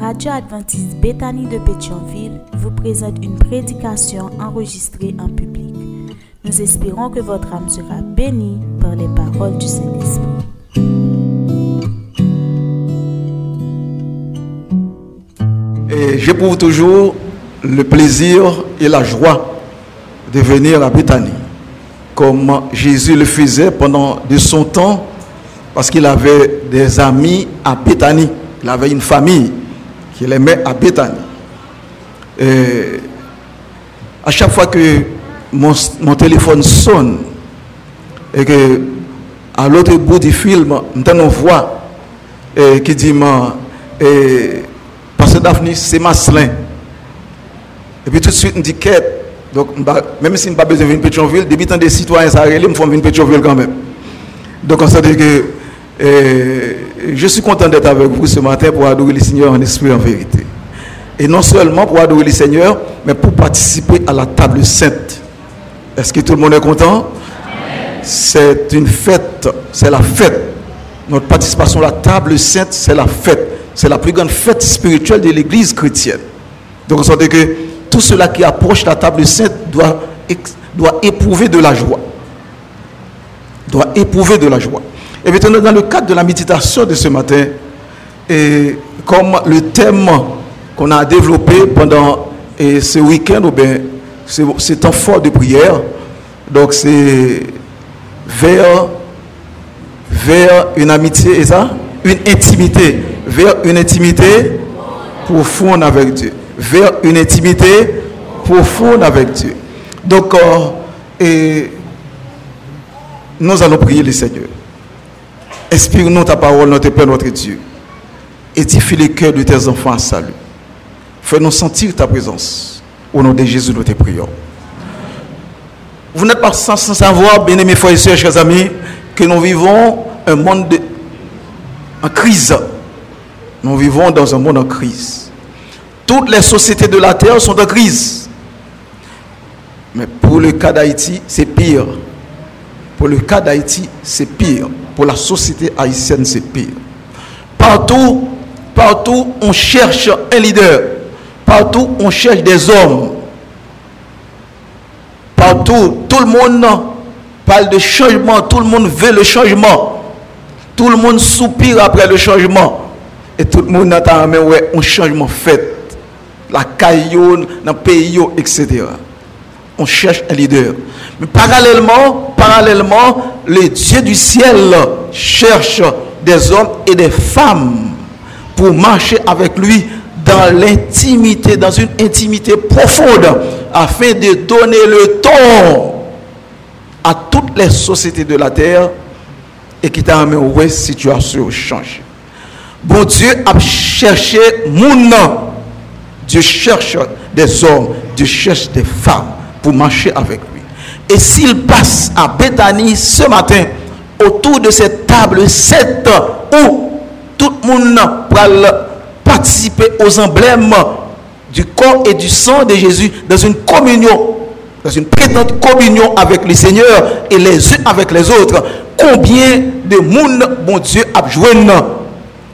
radio adventiste Bethany de Pétionville vous présente une prédication enregistrée en public. Nous espérons que votre âme sera bénie par les paroles du Saint-Esprit. Et j'éprouve toujours le plaisir et la joie de venir à Bethany, comme Jésus le faisait pendant de son temps, parce qu'il avait des amis à Bethany. Il avait une famille qu'il aimait à Bethany. Et à chaque fois que mon, mon téléphone sonne et que à l'autre bout du film, on voit et qui dit et, Parce que Daphne, c'est Maslin. Et puis tout de suite, on dit. Donc, même si je n'ai pas besoin de venir Pétionville, depuis des citoyens ça il me font venir Pétionville quand même. Donc, on s'est dit que et je suis content d'être avec vous ce matin pour adorer le Seigneur en esprit et en vérité. Et non seulement pour adorer le Seigneur, mais pour participer à la table sainte. Est-ce que tout le monde est content? C'est une fête, c'est la fête. Notre participation à la table sainte, c'est la fête. C'est la plus grande fête spirituelle de l'Église chrétienne. Donc, on sent que tout cela qui approche la table sainte doit éprouver de la joie. Doit éprouver de la joie. Et maintenant, dans le cadre de la méditation de ce matin, et comme le thème qu'on a développé pendant ce week-end, ou bien ce temps fort de prière, donc c'est vers, vers une amitié, et ça? Une intimité. Vers une intimité profonde avec Dieu. Vers une intimité profonde avec Dieu. Donc, euh, et nous allons prier le Seigneur. Inspire-nous ta parole, notre Père, notre Dieu. Édifie les cœurs de tes enfants à salut. Fais-nous sentir ta présence. Au nom de Jésus, nous te prions. Vous n'êtes pas sans, savoir, bien aimés frères et sœurs, chers amis, que nous vivons un monde en crise. Nous vivons dans un monde en crise. Toutes les sociétés de la terre sont en crise. Mais pour le cas d'Haïti, c'est pire. Pour le cas d'Haïti, c'est pire pour la société haïtienne, c'est pire. Partout, partout, on cherche un leader. Partout, on cherche des hommes. Partout, tout le monde parle de changement. Tout le monde veut le changement. Tout le monde soupire après le changement. Et tout le monde attend ouais, un changement fait. La caillou, dans le pays, etc. On cherche un leader. Mais parallèlement, parallèlement, le Dieu du ciel cherche des hommes et des femmes pour marcher avec lui dans l'intimité, dans une intimité profonde, afin de donner le ton à toutes les sociétés de la terre et qui t'a amené la situation change. Bon Dieu a cherché mon Dieu cherche des hommes, Dieu cherche des femmes pour marcher avec. Et s'il passe à Bethany ce matin, autour de cette table sainte où tout le monde va participer aux emblèmes du corps et du sang de Jésus dans une communion, dans une prétendue communion avec le Seigneur et les uns avec les autres. Combien de monde, bon Dieu, a joué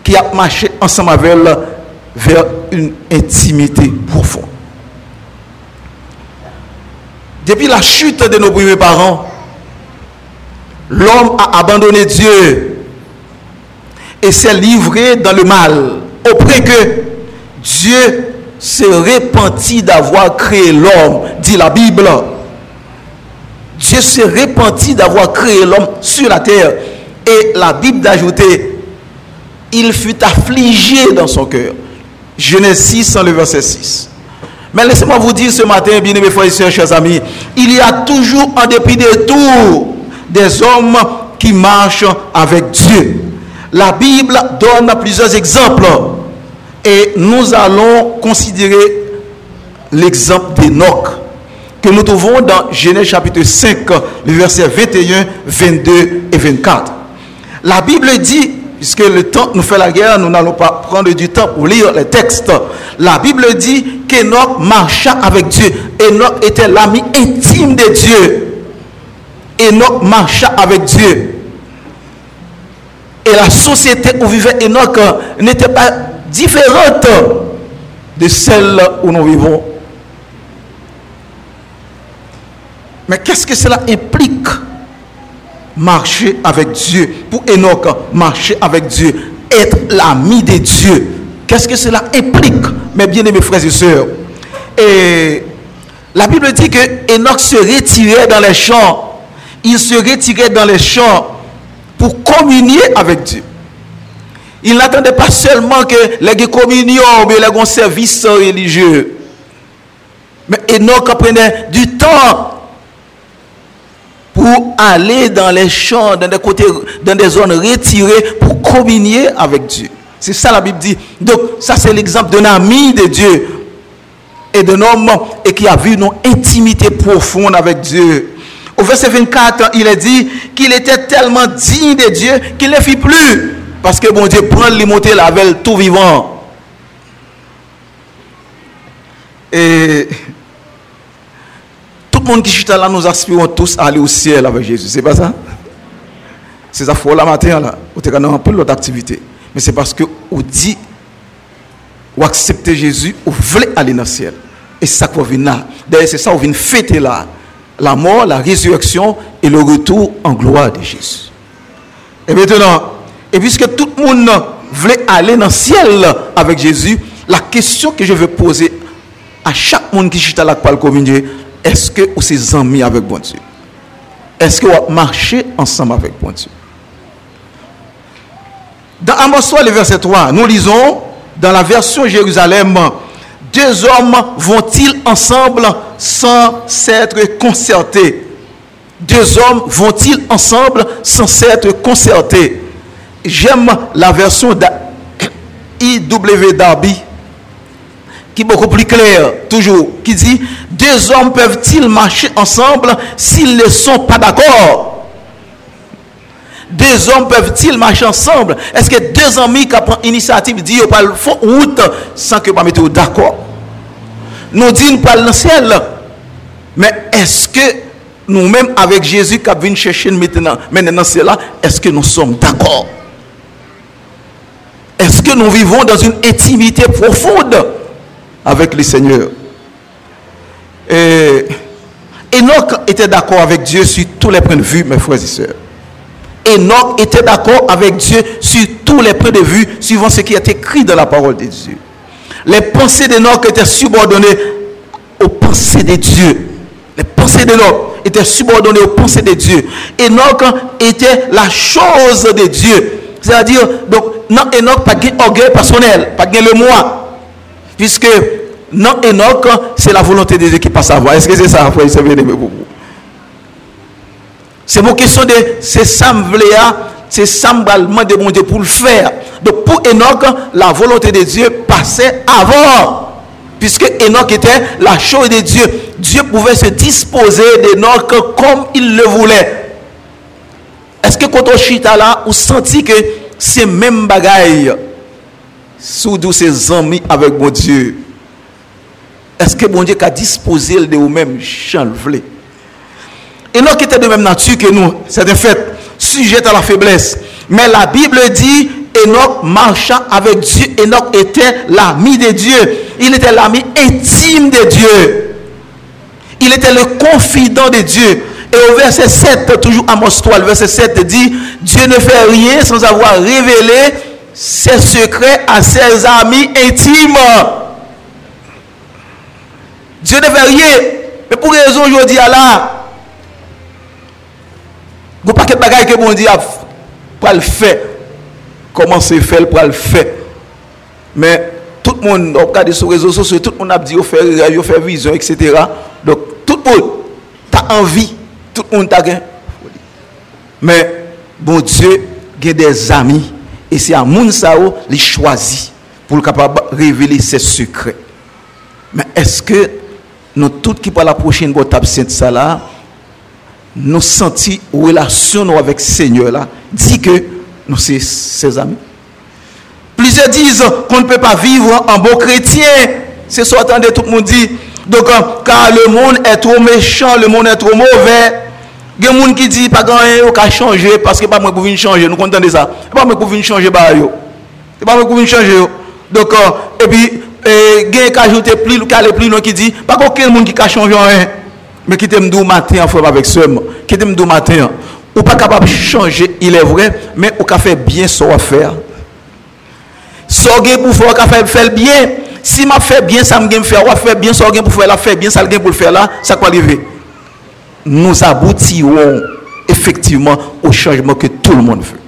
qui a marché ensemble avec vers une intimité profonde. Depuis la chute de nos premiers parents, l'homme a abandonné Dieu et s'est livré dans le mal. Auprès que Dieu se repentit d'avoir créé l'homme, dit la Bible. Dieu se repentit d'avoir créé l'homme sur la terre. Et la Bible d'ajouter, il fut affligé dans son cœur. Genèse 6, le verset 6. Mais laissez-moi vous dire ce matin, bien aimés frères et sœurs, chers amis, il y a toujours, en dépit de tout, des hommes qui marchent avec Dieu. La Bible donne plusieurs exemples et nous allons considérer l'exemple d'Enoch que nous trouvons dans Genèse chapitre 5, le verset 21, 22 et 24. La Bible dit puisque le temps nous fait la guerre, nous n'allons pas prendre du temps pour lire les textes. La Bible dit qu'Enoch marcha avec Dieu. Enoch était l'ami intime de Dieu. Enoch marcha avec Dieu. Et la société où vivait Enoch n'était pas différente de celle où nous vivons. Mais qu'est-ce que cela implique Marcher avec Dieu. Pour Enoch, marcher avec Dieu. Être l'ami de Dieu. Qu'est-ce que cela implique, mes bien-aimés frères et sœurs? Et la Bible dit que Enoch se retirait dans les champs. Il se retirait dans les champs pour communier avec Dieu. Il n'attendait pas seulement que les communions ou les services religieux. Mais Enoch prenait du temps pour aller dans les champs, dans des côtés, dans des zones retirées pour communier avec Dieu. C'est ça la Bible dit. Donc, ça c'est l'exemple d'un ami de Dieu et d'un homme et qui a vu une intimité profonde avec Dieu. Au verset 24, il est dit qu'il était tellement digne de Dieu qu'il ne fit plus. Parce que bon Dieu prend les monter la tout vivant. Et le monde qui chute là, nous aspirons tous à aller au ciel avec Jésus. C'est pas ça? C'est ça, faut la matin là. Ou t'es un peu l'autre activité. Mais c'est parce que vous dit, ou accepter Jésus, ou voulez aller dans le ciel. Et c'est ça qu'on vient là. D'ailleurs, c'est ça qu'on vient fêter là. La mort, la résurrection et le retour en gloire de Jésus. Et maintenant, et puisque tout le monde voulait aller dans le ciel avec Jésus, la question que je veux poser à chaque monde qui chute à la parole communier, est-ce que vous êtes amis avec bon Dieu? Est-ce que vous marchez ensemble avec bon Dieu? Dans Amos 3, le verset 3, nous lisons dans la version Jérusalem, deux hommes vont-ils ensemble sans s'être concertés? Deux hommes vont-ils ensemble sans s'être concertés? J'aime la version d'IW Darby qui est beaucoup plus claire, toujours, qui dit, deux hommes peuvent-ils marcher ensemble s'ils ne sont pas d'accord? Deux hommes peuvent-ils marcher ensemble? Est-ce que deux amis qui prennent l'initiative disent pas le route sans que pas mettre d'accord? Nous disons pas le ciel. Mais est-ce que nous-mêmes avec Jésus qui vient chercher maintenant, maintenant c'est là, est-ce que nous sommes d'accord? Est-ce que nous vivons dans une intimité profonde? Avec le Seigneur Et Enoch était d'accord avec Dieu sur tous les points de vue, mes frères et sœurs. Enoch était d'accord avec Dieu sur tous les points de vue, suivant ce qui est écrit dans la parole de Dieu. Les pensées d'Enoch étaient subordonnées aux pensées de Dieu. Les pensées d'Enoch étaient subordonnées aux pensées de Dieu. Enoch était la chose de Dieu. C'est-à-dire, donc, non, Enoch, pas de orgueil personnel, pas de le moi. Puisque, non, Enoch, c'est la volonté de Dieu qui passe à voir. Est-ce que c'est ça, frère, c'est mon question de c'est ça c'est ça de mon Dieu pour le faire. Donc pour Enoch, la volonté de Dieu passait avant. Puisque Enoch était la chose de Dieu. Dieu pouvait se disposer d'Enoch comme il le voulait. Est-ce que quand on chita là, vous senti que c'est même bagaille? Sous tous ses amis avec mon Dieu? Est-ce que mon Dieu a disposé de vous-même, chanvelé? Enoch était de même nature que nous, c'est un fait, sujet à la faiblesse. Mais la Bible dit, Enoch marcha avec Dieu. Enoch était l'ami de Dieu. Il était l'ami intime de Dieu. Il était le confident de Dieu. Et au verset 7, toujours Amos 3, le verset 7 dit, Dieu ne fait rien sans avoir révélé ses secrets à ses amis intimes. Dieu ne fait rien. Mais pour raison, je dis à là, il n'y a pas de bagaille que mon Dieu a le faire. Comment c'est fait pour le faire. Mais tout le monde, on regarde sur les réseaux sociaux, tout le monde a dit, il fait, fait vision, etc. Donc, tout le monde a envie. Tout le monde a gagné. Mais, bon Dieu, il a des amis Et c'est à Mounsao, il choisit pour le capable révéler ses secrets. Mais est-ce que nous, tous qui pour la prochaine boîte sainte ça là, nous relation avec le Seigneur là, dit que nous sommes ses amis. Plusieurs disent qu'on ne peut pas vivre en bon chrétien. C'est ce que tout le monde dit. Donc, euh, car le monde est trop méchant, le monde est trop mauvais. Il y a des gens qui disent pas grand chose changer parce que pas moi pour venir changer. Nous comptons de ça. Pas moi pour venir changer bah yo. Pas moi pour venir changer Donc, euh, et puis, et, il y a ajouté plus, il plus loin qui dit, pas aucun monde qui a changé rien. Mais qui t'aime matin, en frère, avec seulement. Qui t'aime matin. Ou pas capable de changer, il est vrai, mais ou qu'à faire bien son faire. Sorgé pour faire, faire bien. Si m'a fait bien, ça me faire, ou faire bien, sorgé pour faire la faire bien, ça le pour le faire là, ça va arriver. Nous aboutirons effectivement au changement que tout le monde veut.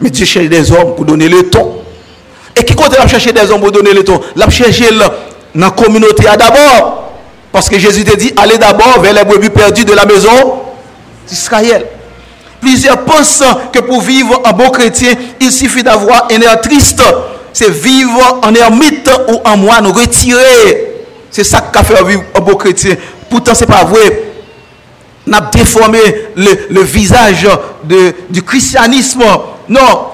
Mais Dieu cherche des hommes pour donner le ton. Et qui compte chercher des hommes pour donner le ton? L'a chercher dans la communauté d'abord. Parce que Jésus te dit, allez d'abord vers les brebis perdus de la maison d'Israël. Plusieurs pensent que pour vivre un bon chrétien, il suffit d'avoir un air triste. C'est vivre en ermite ou en moine retiré. C'est ça qui a fait vivre un bon chrétien. Pourtant, ce n'est pas vrai. On a déformé le, visage de, du christianisme. Non.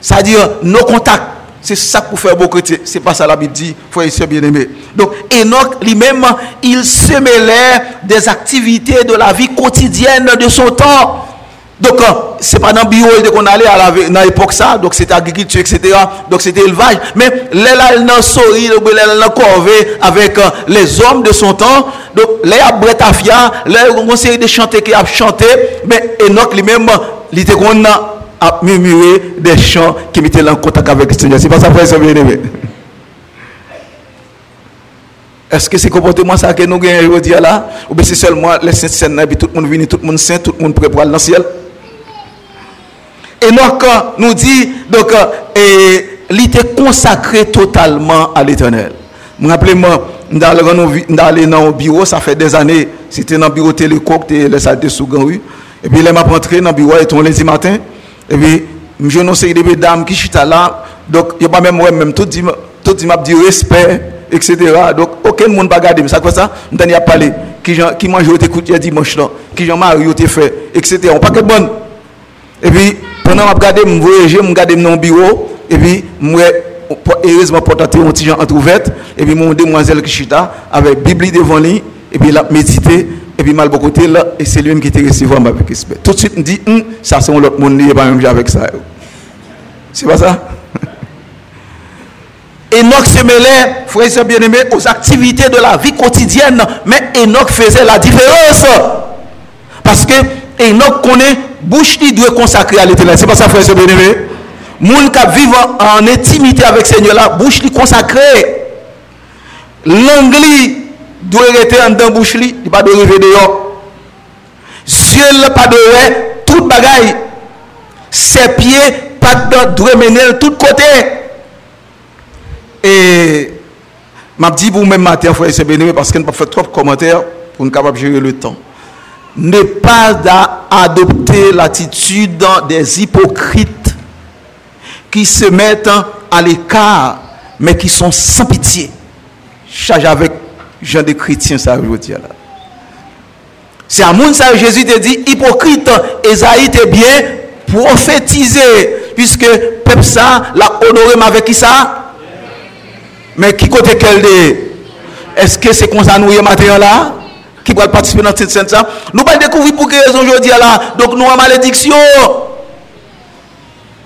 C'est-à-dire nos contacts. C'est ça pour faire beaucoup. C'est pas ça la Bible dit, frère et bien aimé. Donc, Enoch lui-même, il se mêlait des activités de la vie quotidienne de son temps. Donc, euh, c'est pas dans le bio qu'on allait à l'époque ça, donc c'était agriculture, etc. Donc c'était élevage. Mais là, il les dans il les corvée avec euh, les hommes de son temps. Donc là, il a bretafia, là, il abretafia, les série de chanter qui a chanté. Mais Enoch lui-même, il était qu'on a murmuré des chants qui mettaient en contact avec le Seigneur. C'est pas ça, frère, bien aimé. Est-ce que c'est comportement ça que nous gagnons aujourd'hui là Ou bien c'est seulement les saints, tout le monde vient, tout le monde saint, tout le monde prêt pour aller dans le ciel Enoch nous dit, donc, et, il était consacré totalement à l'éternel. Je me rappelle, moi, dans le bureau, ça fait des années, c'était dans le bureau télécoque, le salle de Sougan, Et puis, il m'a rentré dans le bureau, et lundi matin, et puis, je ne sais des dames qui sont là. Donc, il n'y a pas même moi, même tout dit, tout dit, m'a dit respect, etc. Donc, aucun monde va garder. Ça fait ça, on a parlé. Qui, qui mange au écoute dimanche là. Qui j'en marie au fait, etc. On pas que bon. Et puis, pendant que je regarde, je voyage, je regarde mon bureau. Et puis, heureusement, pour tenter un petit gens entrouverte. Et puis, mon demoiselle qui chita avec Bible devant lui. Et puis, il a médité. Et puis, mal côté là, et c'est lui qui était recevoir avec respect. Tout de suite, il dit, hum, ça c'est l'autre monde, il pas même avec ça. C'est pas ça? Enoch se mêlait, frères et bien-aimés, aux activités de la vie quotidienne. Mais Enoch faisait la différence. Parce que Enoch connaît, bouche qui doit consacrer à l'éternel. C'est pas ça, frères et bien-aimés? Moun qui en intimité avec Seigneur là, bouche qui consacrée. L'anglais doit rester en dedans bouche li, il pas de rêver dehors. Pas de tout bagaille. Ses pieds pas de doit mener tout côté. Et m'a dit vous même matin frère c'est béni parce qu'on pas fait trop de commentaires pour nous capable gérer le temps. Ne pas adopter l'attitude des hypocrites qui se mettent à l'écart mais qui sont sans pitié. Charge avec Jean des chrétiens, ça là. C'est à mon ça Jésus te dit, hypocrite, Esaïe est bien prophétisé, puisque peuple ça l'a honoré avec qui ça? Mais qui côté qu'elle dit Est-ce que c'est comme ça nous là? Qui va participer dans cette scène Nous pas découvrir pour quelle raison aujourd'hui là. Donc nous en malédiction.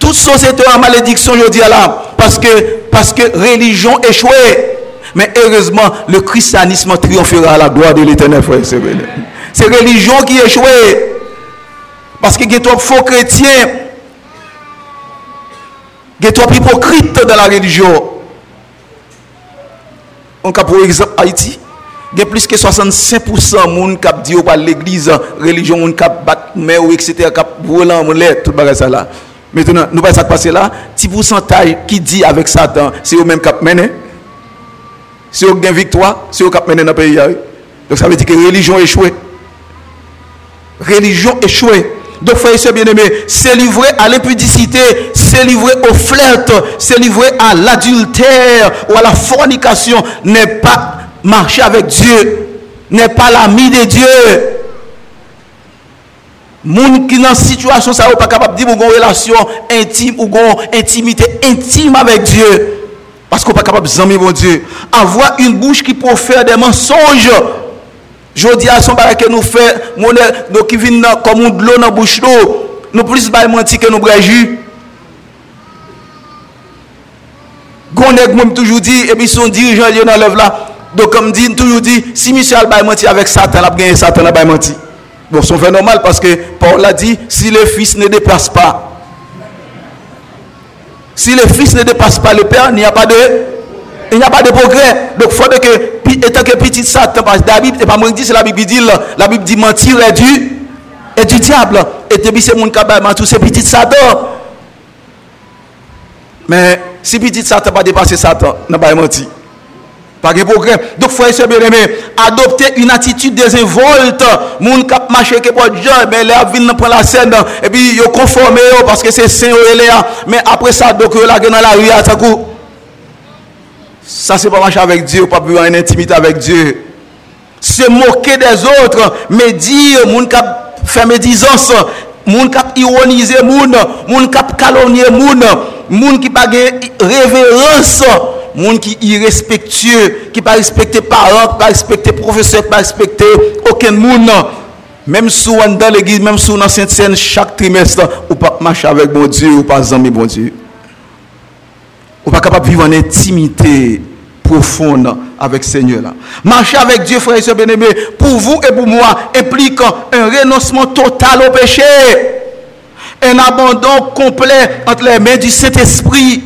Toute société en malédiction aujourd'hui là. Parce que, parce que religion échouée. Mais heureusement, le christianisme triomphera à la gloire de l'éternel, frère. C'est religion qui échoue. Parce a trop faux chrétiens. Il y a trop hypocrites dans la religion. On cas pour exemple Haïti. A plus que 65% de monde qui dit à l'église, religion, qui bat mais etc., qui volant, tout ça là. Maintenant, nous voyons ça passer là. Petit pourcentage qui dit avec Satan, c'est eux-mêmes qui mené. Si vous avez une victoire, si vous avez mené dans le pays. Donc ça veut dire que la religion échouée. Religion échouée. Donc, frère et bien aimé, c'est livré à l'impudicité, c'est livré au flirt, c'est livré à l'adultère ou à la fornication, n'est pas marcher avec Dieu, n'est pas l'ami de Dieu. Moun qui dans situation, ça pas capable de dire une relation intime ou une intimité intime avec Dieu. Parce qu'on pas capable de mon Dieu. Avoir une bouche qui faire des mensonges. Je dis à son barrage que nous fait, nous qui viennent comme de l'eau dans bouche d'eau, nous plus de mentir que nous jus. Gonèk mwen toujours dit, et puis son dirigeant dans l'œuvre là. Donc, comme dit, toujours dit, si Michel a menti avec Satan, il a gagné Satan, il a menti. Bon, c'est fait normal parce que Paul a dit, si le Fils ne dépasse pas, si le Fils ne dépasse pas le Père, il n'y a pas de il n'y a pas de progrès. Donc, il faut que, étant que petit Satan, parce que la Bible, pas moi qui dis, c'est la Bible qui dit, la Bible dit mentir est du, est du diable. Et puis, c'est mon cabal, mentir, c'est petit Satan. Mais, si petit Satan pas dépassé Satan, n'a pas menti. Pas de progrès. Donc, frère et bien aimé, adopter une attitude désinvolte. Moun kap marché que pour Dieu, mais là, viennent prendre la scène, et puis, ils conformé parce que c'est saint Mais après ça, donc, là, dans la rue, à coup. Ça, c'est pas marcher avec Dieu, pas vivre en intimité avec Dieu. Se moquer des autres, mais dire, moun kap fait médisance, moun kap ironiser moun, moun kap calomnier moun, moun qui pas révérence, moun qui irrespectueux, qui pas respecter parents, qui pas respecter professeurs, qui pas respecter aucun moun. Même si on dans l'église, même si on dans sainte scène chaque trimestre, ou pas marcher avec bon Dieu, ou pas amis bon Dieu. Ou pas capable de vivre en intimité profonde avec Seigneur. Marcher avec Dieu, frère et sœurs bien-aimés, pour vous et pour moi, implique un renoncement total au péché. Un abandon complet entre les mains du Saint-Esprit.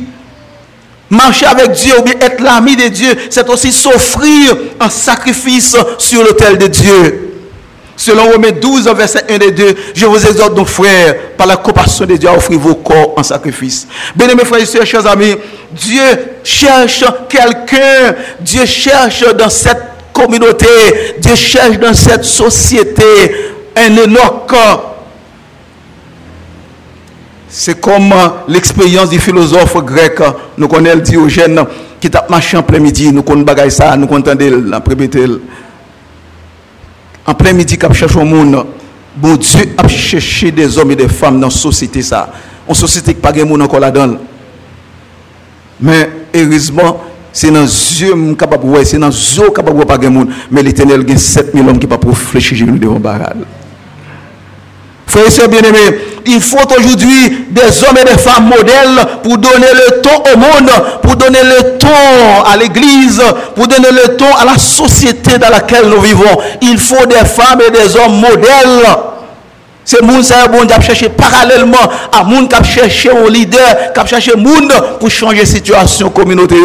Marcher avec Dieu ou bien être l'ami de Dieu, c'est aussi s'offrir un sacrifice sur l'autel de Dieu. Selon Romains 12, verset 1 et 2, je vous exhorte donc, frères, par la compassion de Dieu, à offrir vos corps en sacrifice. Bien-aimés frères et sœurs, chers amis, Dieu cherche quelqu'un, Dieu cherche dans cette communauté, Dieu cherche dans cette société un Enoch. C'est comme l'expérience du philosophe grec, nous connaissons Diogène, qui tape marché en plein midi, nous connaissons ça, nous connaissons la en plein midi, quand cherche au monde, bon Dieu a cherché des hommes et des femmes dans la société. Ça. Une société qui n'a pas de monde encore là-dedans. Mais heureusement, c'est dans les yeux capable de c'est dans les yeux capable de pas de monde. Mais l'éternel a 7000 hommes qui ne peuvent pas réfléchir devant Baral. Frères et bien-aimés, il faut aujourd'hui des hommes et des femmes modèles pour donner le ton au monde, pour donner le ton à l'église, pour donner le ton à la société dans laquelle nous vivons. Il faut des femmes et des hommes modèles. C'est monde ça bon chercher parallèlement à monde qui chercher un leader, qui chercher monde pour changer la situation communautaire.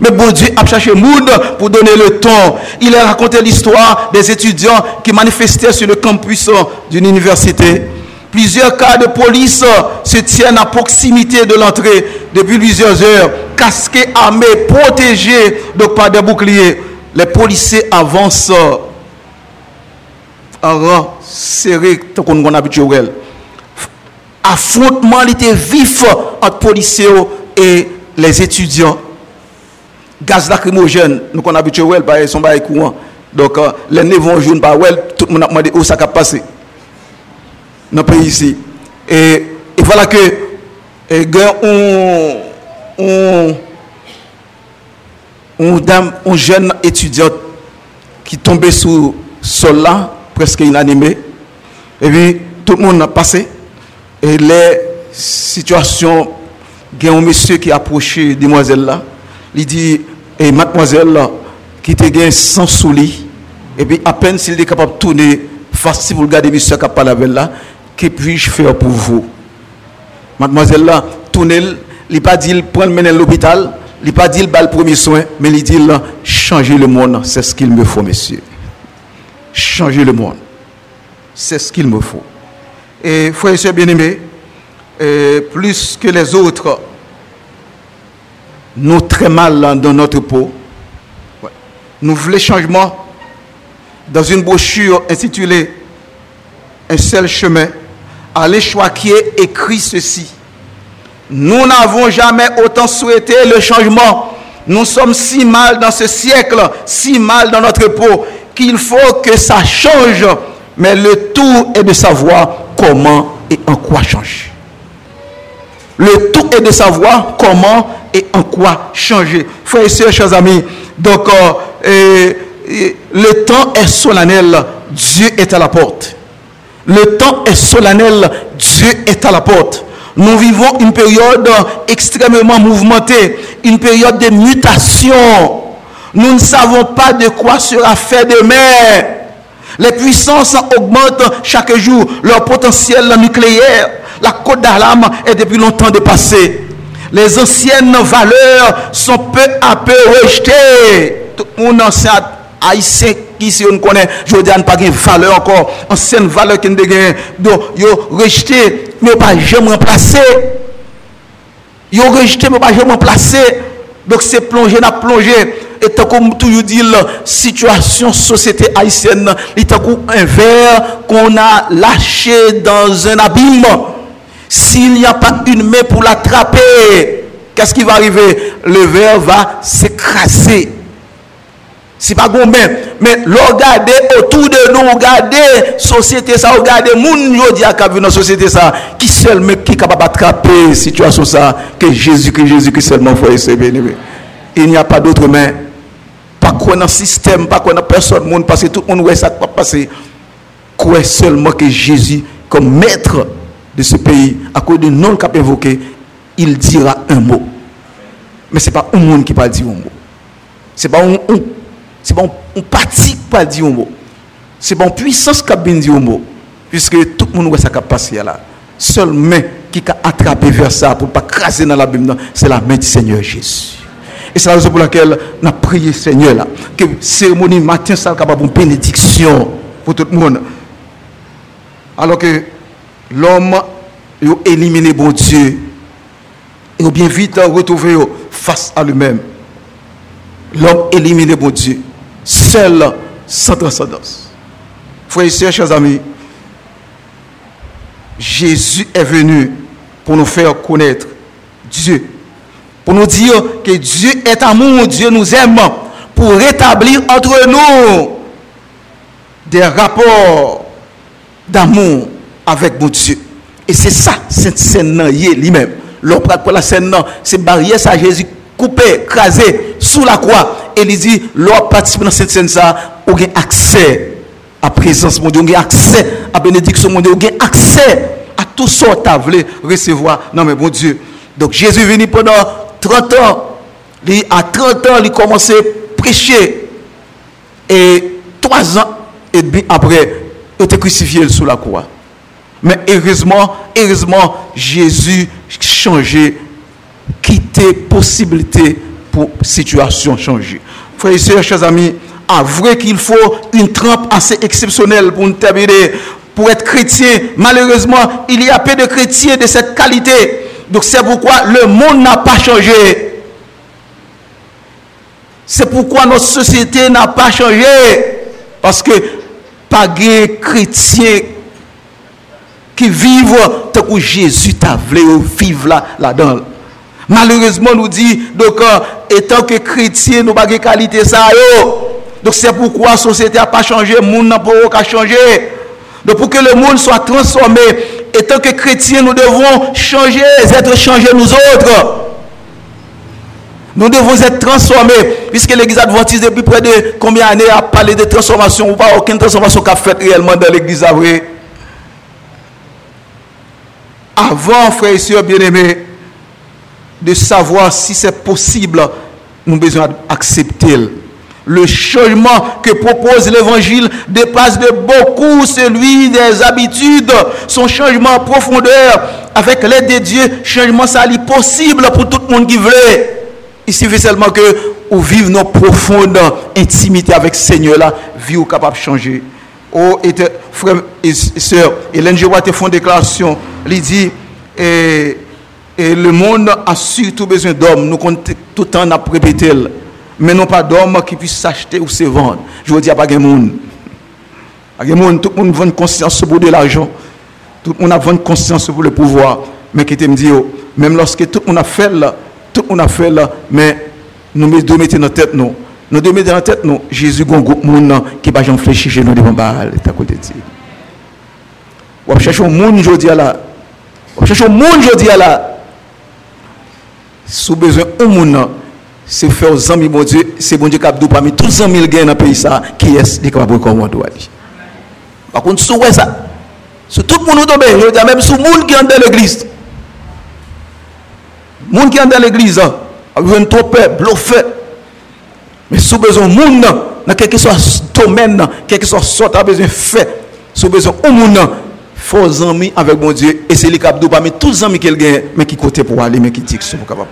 Mais bon Dieu a cherché monde pour donner le temps. Il a raconté l'histoire des étudiants qui manifestaient sur le campus d'une université. Plusieurs cas de police euh, se tiennent à proximité de l'entrée depuis plusieurs heures. Casqués, armés, protégés, donc par des boucliers. Les policiers avancent en rang serré, qu'on a habituel. Affrontement était vif entre policiers et les étudiants. Gaz lacrymogène, nous qu'on habituel, ils sont pas courant. Donc, euh, les nez vont jouer, tout le monde a demandé où ça a passé. Dans le ici. Et, et voilà que, et, on, on, on, un jeune étudiant qui tombait sous sol presque inanimé. Et puis, tout le monde a passé. Et les situations, il y a un monsieur qui a approché demoiselle là. Il dit, et mademoiselle qui était sans souli, et puis à peine s'il est capable de tourner face si vous regardez monsieur qui parlé avec là, que puis-je faire pour vous? Mademoiselle là, tournez, il pas dit prendre mener l'hôpital, il pas dit le premier soin, mais il dit changer le monde, c'est ce qu'il me faut monsieur. Changer le monde. C'est ce qu'il me faut. Et frères et sœurs bien-aimés, plus que les autres, nous très mal dans notre peau. Nous voulons changement dans une brochure intitulée Un seul chemin. Allez choquer écrit ceci. Nous n'avons jamais autant souhaité le changement. Nous sommes si mal dans ce siècle, si mal dans notre peau, qu'il faut que ça change. Mais le tout est de savoir comment et en quoi changer. Le tout est de savoir comment et en quoi changer. Frères et sœurs, chers amis, donc euh, le temps est solennel, Dieu est à la porte. Le temps est solennel, Dieu est à la porte. Nous vivons une période extrêmement mouvementée, une période de mutation. Nous ne savons pas de quoi sera fait demain. Les puissances augmentent chaque jour leur potentiel nucléaire. La côte d'alarme est depuis longtemps dépassée. Les anciennes valeurs sont peu à peu rejetées. Tout le monde ancien haïtien qui si on connaît, dis pas de valeur encore, ancienne valeur qui ne donc yo rejeté mais pas jamais remplacé. Yo rejeté mais pas jamais remplacé. Donc c'est plongé n'a plongé et tant comme toujours dit la situation société haïtienne, il comme un verre qu'on a lâché dans un abîme. S'il n'y a pas une main pour l'attraper, qu'est-ce qui va arriver? Le verre va s'écraser. C'est pas bon mais regardez autour de nous, regardez société ça, regardez moun yo di dans la société ça, qui seulement qui est capable d'attraper situation ça que Jésus que Jésus qui seulement faut essayer Il n'y a pas d'autre main. Pas quoi dans système, pas quoi dans personne monde parce que tout le monde ouais ça pas passer. Quoi seulement que Jésus comme maître de ce pays, à cause de nom qu'il a évoqué, il dira un mot. Mais ce n'est pas un monde qui va dire un mot. Ce n'est pas un, c'est pas un parti qui va dire un mot. C'est pas une puissance qui va dire un mot. Puisque tout le monde voit ça qui passé là. Seule main qui a attrapé vers ça pour ne pas craser dans la Bible, c'est la main du Seigneur Jésus. Et c'est la raison pour laquelle on a prié Seigneur là. Que cérémonie matin, ça une bénédiction pour tout le monde. Alors que l'homme a éliminé bon Dieu. A bien vite retrouvé face à lui-même. L'homme éliminé bon Dieu. Seul, sans transcendance. Frères et sœurs, chers amis, Jésus est venu pour nous faire connaître Dieu. Pour nous dire que Dieu est amour, Dieu nous aime. Pour rétablir entre nous des rapports d'amour avec mon Dieu. Et c'est ça, cette scène lui-même. L'autre pour la scène, c'est barrière ça, Jésus coupé, crasé sous la croix. Et il dit, l'autre participe dans cette scène, ça, vous avez accès à la présence, mon Dieu, vous avez accès à la bénédiction, mon Dieu, vous avez accès à tout ce que vous recevoir. Non, mais mon Dieu. Donc Jésus est venu pendant 30 ans. à 30 ans, il a commencé à prêcher. Et 3 ans et demi après, il a été crucifié sous la croix. Mais heureusement, heureusement, Jésus changé, quitté possibilité pour situation changer. Frères et sœurs, chers amis, à vrai qu'il faut une trempe assez exceptionnelle pour nous terminer, pour être chrétien. Malheureusement, il y a peu de chrétiens de cette qualité. Donc c'est pourquoi le monde n'a pas changé. C'est pourquoi notre société n'a pas changé. Parce que pas de chrétiens qui vivent tant que Jésus t'a voulu vivre là, là-dedans. Malheureusement, nous dit, donc, euh, étant que chrétien, nous pas de qualité ça. Donc, c'est pourquoi la société n'a pas changé, le monde n'a pas changé. Donc, pour que le monde soit transformé, étant que chrétien, nous devons changer, être changés nous autres. Nous devons être transformés, puisque l'église adventiste, depuis près de combien d'années, a parlé de transformation, ou pas aucune transformation qu'a fait réellement dans l'église avant, frères et sœurs bien-aimés, de savoir si c'est possible, nous avons besoin d'accepter. Le changement que propose l'évangile dépasse de beaucoup celui des habitudes. Son changement en profondeur, avec l'aide de Dieu, changement ça est possible pour tout le monde qui veut. Il suffit seulement que vous vivez nos profondes intimités avec le Seigneur là, vie capable de changer. Oh, et frères et sœurs, Hélène Jéhovah te font déclaration. Il dit, et, le monde a surtout besoin d'hommes. Nous comptons tout le temps à répéter. Mais non pas d'hommes qui puissent s'acheter ou se vendre. Je veux dire, pas de monde. Tout le monde a une conscience pour de l'argent. Tout le monde a une conscience pour le pouvoir. Mais qui te dit, oh, même lorsque tout le monde a fait là, tout le monde a fait là, mais nous devons mettre dans tête, nous. Nous devons mettre dans tête, nous, Jésus, un groupe de monde qui va jamais fléchir chez nous devant Baal, à côté de Dieu. On cherche un monde aujourd'hui là. On cherche un monde aujourd'hui là. Sous besoin un monde, c'est faire aux amis, mon Dieu, c'est bon Dieu qui a parmi tous les amis qui dans le pays, ça, qui est capable de comme on doit dire. Par contre, sous ça, sur tout le monde tombe, je dire même sous monde qui est dans l'église, Moun qui est dans l'église, a trop peur, bluffé. Mais sous besoin moun dans quelque soit domaine, quelque soit sorte a besoin fait, sous besoin au moun faut amis avec mon Dieu et c'est les cap parmi tous les amis qu'il gagne mais qui côté pour aller mais qui dit que c'est capable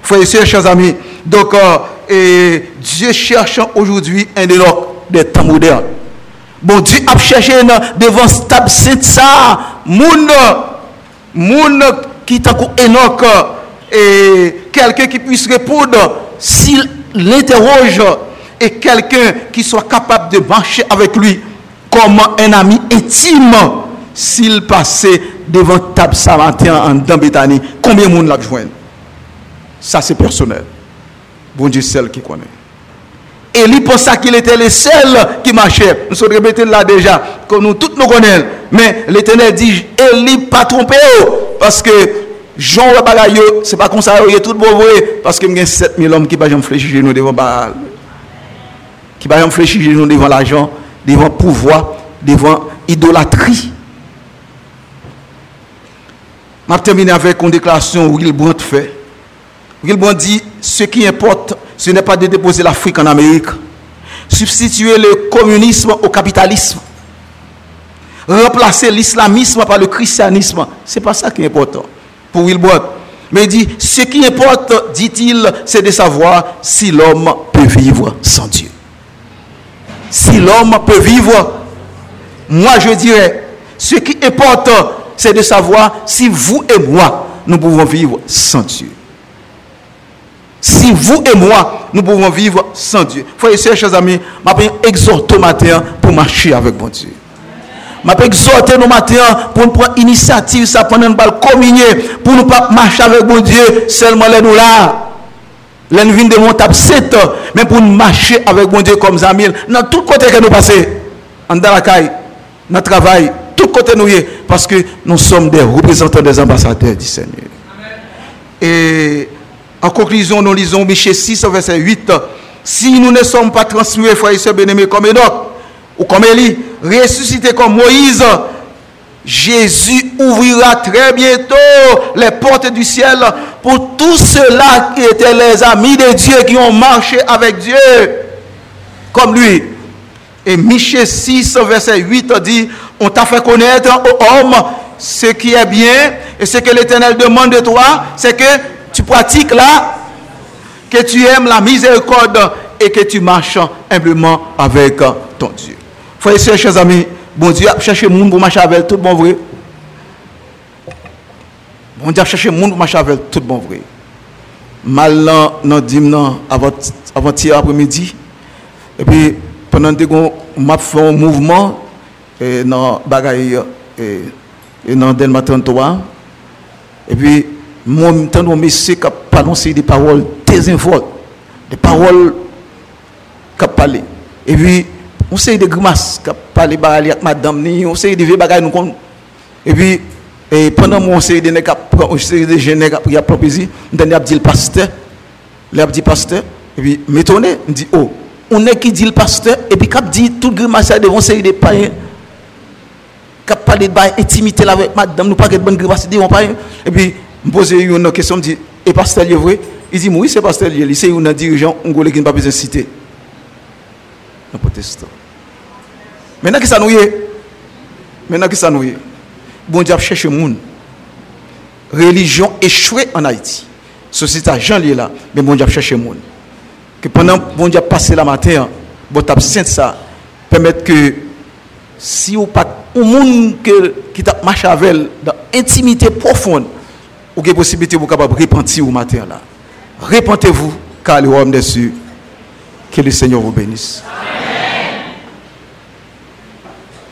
Frères et chers amis, donc euh, Dieu cherche aujourd'hui un de des temps modernes. Bon Dieu a cherché devant stable c'est ça, moun moun qui t'a Enoch et quelqu'un qui puisse répondre s'il l'interroge et quelqu'un qui soit capable de marcher avec lui comme un ami intime s'il passait devant table matin en dans combien de monde l'a joint? Ça c'est personnel. Bon Dieu seul qui connaît. Et lui pour ça qu'il était le seul qui marchait. Nous sommes répétés là déjà, comme nous tous nous connaissons. Mais l'Éternel dit, Élie pas trompé parce que Jean ce c'est pas comme ça, il est tout bon parce que il y a 7000 hommes qui ne fléchir nous devant Baal. Qui fléchir nous devant l'argent, devant pouvoir, devant idolâtrie. Je vais terminer avec une déclaration où il fait. Will dit ce qui importe, ce n'est pas de déposer l'Afrique en Amérique, substituer le communisme au capitalisme, remplacer l'islamisme par le christianisme. Ce n'est pas ça qui est important pour Wilbert. Mais il dit, ce qui importe, dit-il, c'est de savoir si l'homme peut vivre sans Dieu. Si l'homme peut vivre, moi je dirais, ce qui importe, c'est de savoir si vous et moi, nous pouvons vivre sans Dieu. Si vous et moi, nous pouvons vivre sans Dieu. Frères et chers amis, je exhorter au matin pour marcher avec mon Dieu. Je exhorter nos matin pour nous prendre initiative, ça communier, pour nous pas marcher avec mon Dieu, seulement les nous là. Les nous de mon table 7 mais pour nous marcher avec mon Dieu comme Zamil, dans tout côté que nous passons, en Dalakaï, dans le travail, tout côté nous parce que nous sommes des représentants des ambassadeurs du Seigneur. Et en conclusion, nous lisons Michel 6, verset 8. Si nous ne sommes pas transmués, frères et sœurs bien-aimés, comme Enoch ou comme Élie, ressuscités comme Moïse, Jésus ouvrira très bientôt les portes du ciel pour tous ceux-là qui étaient les amis de Dieu, qui ont marché avec Dieu comme lui. Et Michel 6, verset 8 dit, on t'a fait connaître aux hommes ce qui est bien et ce que l'Éternel demande de toi, c'est que tu pratiques là, que tu aimes la miséricorde et que tu marches humblement avec ton Dieu. Frères et chers amis, bon Dieu a cherché le monde pour marcher avec tout bon vrai. Bon Dieu a cherché le monde pour marcher avec tout bon vrai. Mal dans le avant-hier après-midi. Et puis, pendant que je fait un mouvement dans bagaille et dans Delma 33, et puis, moi, je me monsieur qui a prononcé des paroles désinvoltes, des paroles qui parlé. Et puis, on sait des grimaces qui parlé avec madame, on sait des vieux bagages nous Et puis, et pendant mon sait des nègres qui des jeunes qui a proposé, on a dit le pasteur, il dit pasteur, et puis, m'étonné, on dit, oh, on est qui dit le pasteur, et puis, qui dit tout grimace devant ces des païens, qui parlé de intimité avec madame, nous pas de bonne grimace devant païens, et puis, je pose une question, je dis, et pasteur est vrai? Il dit, oui, c'est pasteur lié. C'est un dirigeant congolais qui n'a pas besoin de citer. Un protestant. Maintenant, qui ça nous est? Maintenant, qui ça nous est? Bon Dieu cherche le monde. Religion échouée en Haïti. Société à Jean là, mais bon Dieu cherche le monde. Que pendant bon Dieu passé la matin, bon absent ça, permettre que si vous pas un monde qui t'a marché avec dans intimité profonde, ou avez possibilité de capable repentir au matin là. Repentez-vous, car le le Seigneur vous bénisse.